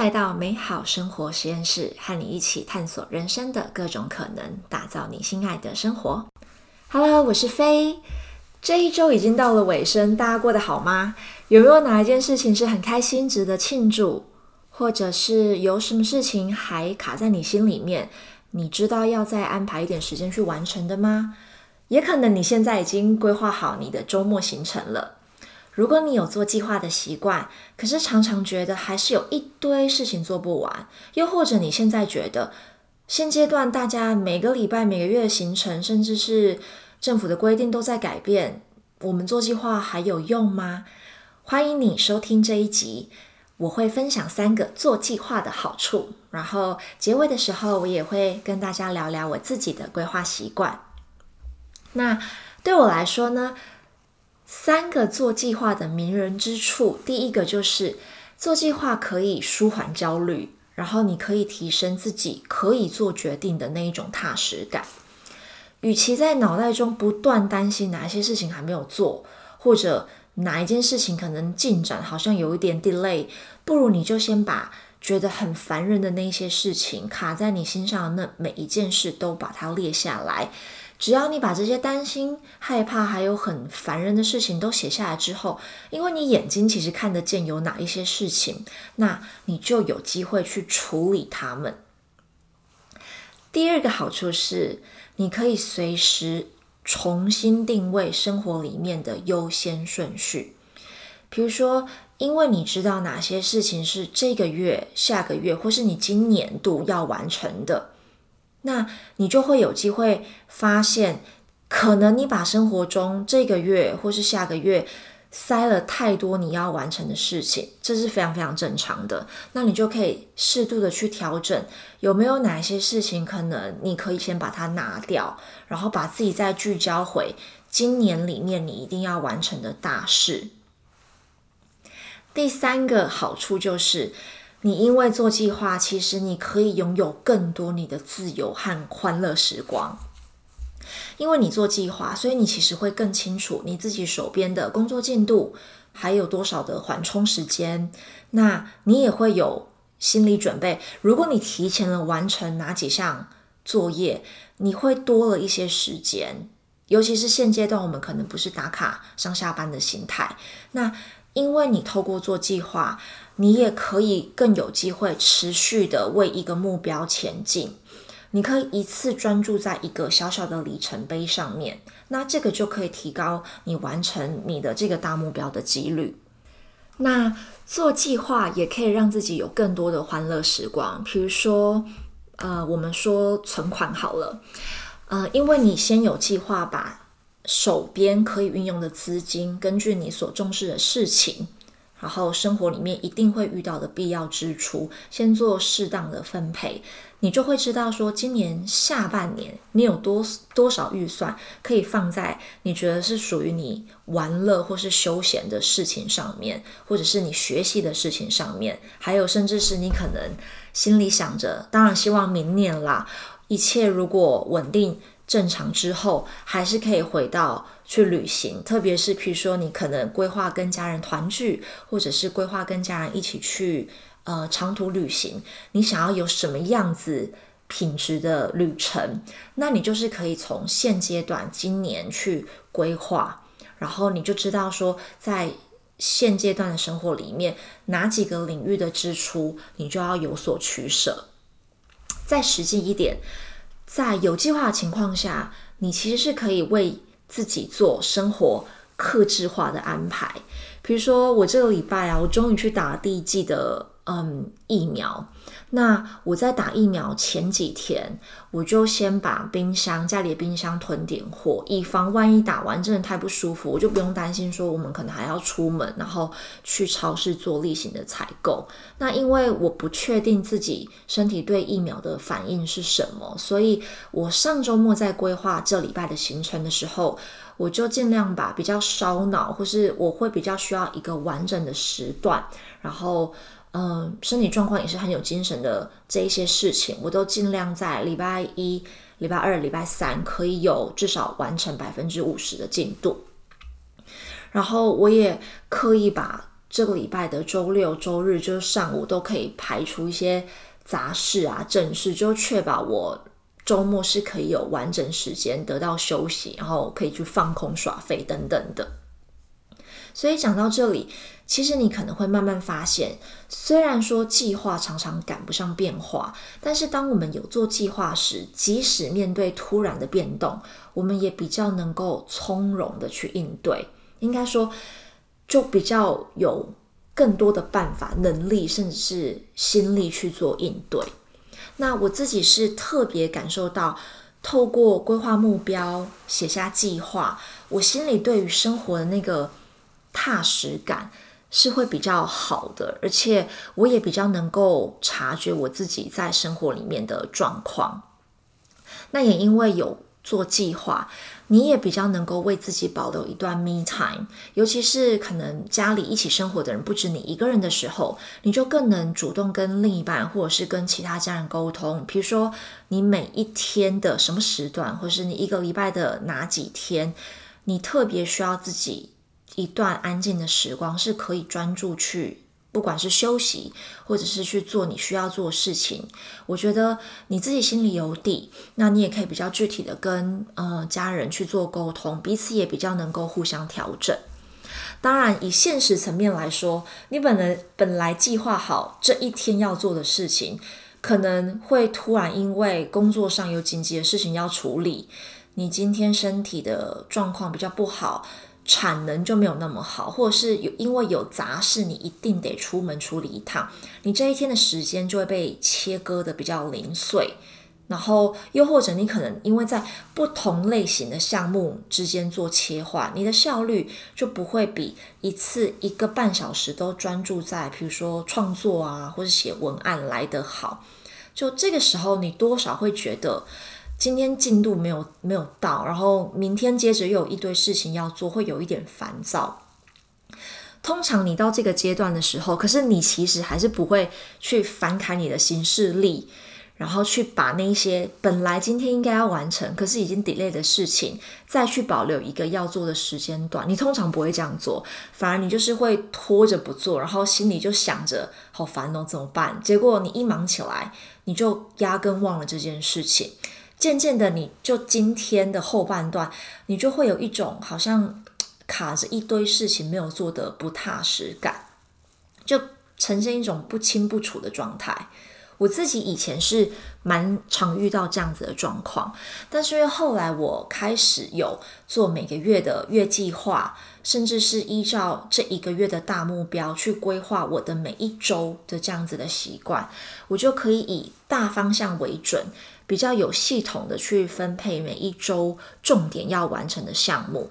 来到美好生活实验室，和你一起探索人生的各种可能，打造你心爱的生活。Hello，我是飞。这一周已经到了尾声，大家过得好吗？有没有哪一件事情是很开心、值得庆祝，或者是有什么事情还卡在你心里面？你知道要再安排一点时间去完成的吗？也可能你现在已经规划好你的周末行程了。如果你有做计划的习惯，可是常常觉得还是有一堆事情做不完，又或者你现在觉得现阶段大家每个礼拜、每个月的行程，甚至是政府的规定都在改变，我们做计划还有用吗？欢迎你收听这一集，我会分享三个做计划的好处，然后结尾的时候我也会跟大家聊聊我自己的规划习惯。那对我来说呢？三个做计划的迷人之处，第一个就是做计划可以舒缓焦虑，然后你可以提升自己可以做决定的那一种踏实感。与其在脑袋中不断担心哪些事情还没有做，或者哪一件事情可能进展好像有一点 delay，不如你就先把觉得很烦人的那些事情卡在你心上的那每一件事都把它列下来。只要你把这些担心、害怕，还有很烦人的事情都写下来之后，因为你眼睛其实看得见有哪一些事情，那你就有机会去处理它们。第二个好处是，你可以随时重新定位生活里面的优先顺序。比如说，因为你知道哪些事情是这个月、下个月，或是你今年度要完成的。那你就会有机会发现，可能你把生活中这个月或是下个月塞了太多你要完成的事情，这是非常非常正常的。那你就可以适度的去调整，有没有哪些事情可能你可以先把它拿掉，然后把自己再聚焦回今年里面你一定要完成的大事。第三个好处就是。你因为做计划，其实你可以拥有更多你的自由和欢乐时光。因为你做计划，所以你其实会更清楚你自己手边的工作进度还有多少的缓冲时间。那你也会有心理准备，如果你提前了完成哪几项作业，你会多了一些时间。尤其是现阶段，我们可能不是打卡上下班的心态。那因为你透过做计划。你也可以更有机会持续的为一个目标前进。你可以一次专注在一个小小的里程碑上面，那这个就可以提高你完成你的这个大目标的几率。那做计划也可以让自己有更多的欢乐时光，比如说，呃，我们说存款好了，呃，因为你先有计划，把手边可以运用的资金，根据你所重视的事情。然后生活里面一定会遇到的必要支出，先做适当的分配，你就会知道说，今年下半年你有多多少预算可以放在你觉得是属于你玩乐或是休闲的事情上面，或者是你学习的事情上面，还有甚至是你可能心里想着，当然希望明年啦，一切如果稳定正常之后，还是可以回到。去旅行，特别是比如说你可能规划跟家人团聚，或者是规划跟家人一起去呃长途旅行，你想要有什么样子品质的旅程，那你就是可以从现阶段今年去规划，然后你就知道说在现阶段的生活里面哪几个领域的支出你就要有所取舍。再实际一点，在有计划的情况下，你其实是可以为自己做生活克制化的安排，比如说我这个礼拜啊，我终于去打第一季的嗯疫苗。那我在打疫苗前几天，我就先把冰箱家里的冰箱囤点货，以防万一打完真的太不舒服，我就不用担心说我们可能还要出门，然后去超市做例行的采购。那因为我不确定自己身体对疫苗的反应是什么，所以我上周末在规划这礼拜的行程的时候，我就尽量把比较烧脑，或是我会比较需要一个完整的时段，然后。嗯，身体状况也是很有精神的，这一些事情我都尽量在礼拜一、礼拜二、礼拜三可以有至少完成百分之五十的进度。然后我也刻意把这个礼拜的周六周日，就是上午都可以排除一些杂事啊、正事，就确保我周末是可以有完整时间得到休息，然后可以去放空耍废等等的。所以讲到这里，其实你可能会慢慢发现，虽然说计划常常赶不上变化，但是当我们有做计划时，即使面对突然的变动，我们也比较能够从容的去应对。应该说，就比较有更多的办法、能力，甚至是心力去做应对。那我自己是特别感受到，透过规划目标、写下计划，我心里对于生活的那个。踏实感是会比较好的，而且我也比较能够察觉我自己在生活里面的状况。那也因为有做计划，你也比较能够为自己保留一段 me time。尤其是可能家里一起生活的人不止你一个人的时候，你就更能主动跟另一半或者是跟其他家人沟通。比如说，你每一天的什么时段，或是你一个礼拜的哪几天，你特别需要自己。一段安静的时光是可以专注去，不管是休息，或者是去做你需要做的事情。我觉得你自己心里有底，那你也可以比较具体的跟呃家人去做沟通，彼此也比较能够互相调整。当然，以现实层面来说，你本来本来计划好这一天要做的事情，可能会突然因为工作上有紧急的事情要处理，你今天身体的状况比较不好。产能就没有那么好，或者是有因为有杂事，你一定得出门处理一趟，你这一天的时间就会被切割的比较零碎。然后又或者你可能因为在不同类型的项目之间做切换，你的效率就不会比一次一个半小时都专注在，比如说创作啊或者写文案来得好。就这个时候，你多少会觉得。今天进度没有没有到，然后明天接着又有一堆事情要做，会有一点烦躁。通常你到这个阶段的时候，可是你其实还是不会去翻开你的行事历，然后去把那些本来今天应该要完成，可是已经 delay 的事情，再去保留一个要做的时间段。你通常不会这样做，反而你就是会拖着不做，然后心里就想着好烦哦，怎么办？结果你一忙起来，你就压根忘了这件事情。渐渐的，你就今天的后半段，你就会有一种好像卡着一堆事情没有做的不踏实感，就呈现一种不清不楚的状态。我自己以前是蛮常遇到这样子的状况，但是因为后来我开始有做每个月的月计划，甚至是依照这一个月的大目标去规划我的每一周的这样子的习惯，我就可以以大方向为准。比较有系统的去分配每一周重点要完成的项目。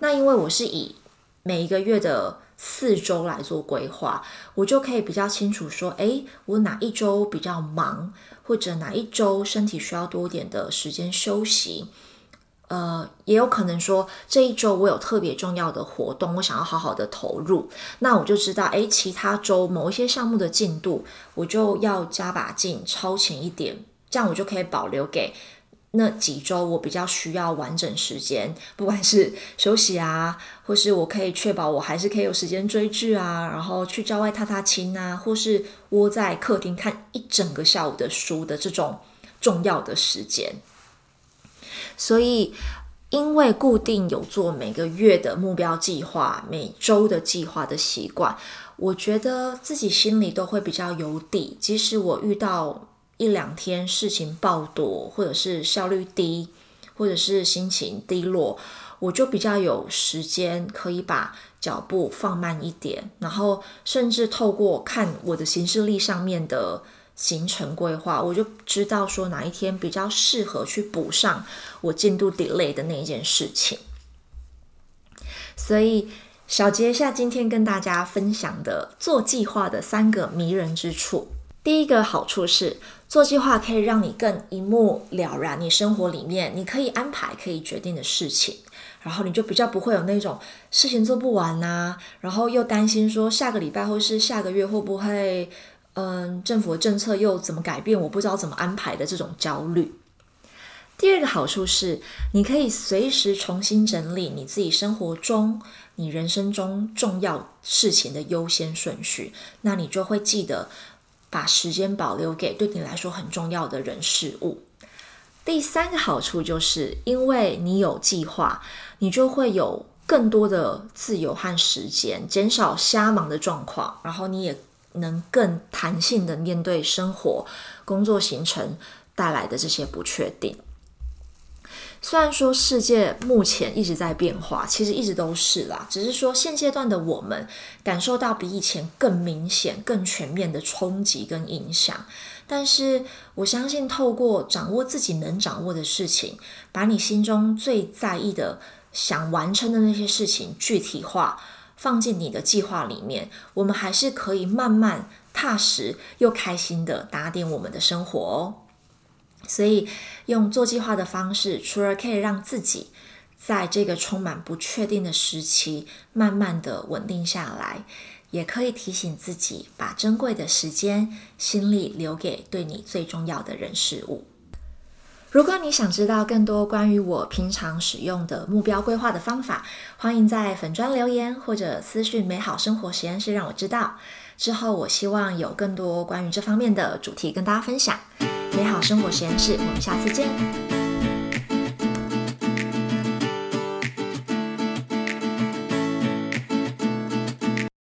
那因为我是以每一个月的四周来做规划，我就可以比较清楚说，诶，我哪一周比较忙，或者哪一周身体需要多点的时间休息。呃，也有可能说这一周我有特别重要的活动，我想要好好的投入，那我就知道，诶，其他周某一些项目的进度，我就要加把劲，超前一点。这样我就可以保留给那几周我比较需要完整时间，不管是休息啊，或是我可以确保我还是可以有时间追剧啊，然后去郊外踏踏青啊，或是窝在客厅看一整个下午的书的这种重要的时间。所以，因为固定有做每个月的目标计划、每周的计划的习惯，我觉得自己心里都会比较有底，即使我遇到。一两天事情爆多，或者是效率低，或者是心情低落，我就比较有时间可以把脚步放慢一点，然后甚至透过看我的行事历上面的行程规划，我就知道说哪一天比较适合去补上我进度 delay 的那一件事情。所以小结一下今天跟大家分享的做计划的三个迷人之处。第一个好处是。做计划可以让你更一目了然，你生活里面你可以安排、可以决定的事情，然后你就比较不会有那种事情做不完呐，然后又担心说下个礼拜或是下个月会不会，嗯，政府的政策又怎么改变，我不知道怎么安排的这种焦虑。第二个好处是，你可以随时重新整理你自己生活中、你人生中重要事情的优先顺序，那你就会记得把时间保留给对你来说很重要的人事物。第三个好处就是，因为你有计划，你就会有更多的自由和时间，减少瞎忙的状况，然后你也能更弹性的面对生活、工作行程带来的这些不确定。虽然说世界目前一直在变化，其实一直都是啦，只是说现阶段的我们感受到比以前更明显、更全面的冲击跟影响。但是我相信，透过掌握自己能掌握的事情，把你心中最在意的、想完成的那些事情具体化，放进你的计划里面，我们还是可以慢慢踏实又开心的打点我们的生活哦。所以，用做计划的方式，除了可以让自己在这个充满不确定的时期慢慢的稳定下来。也可以提醒自己，把珍贵的时间、心力留给对你最重要的人事物。如果你想知道更多关于我平常使用的目标规划的方法，欢迎在粉砖留言或者私讯美好生活实验室让我知道。之后我希望有更多关于这方面的主题跟大家分享。美好生活实验室，我们下次见。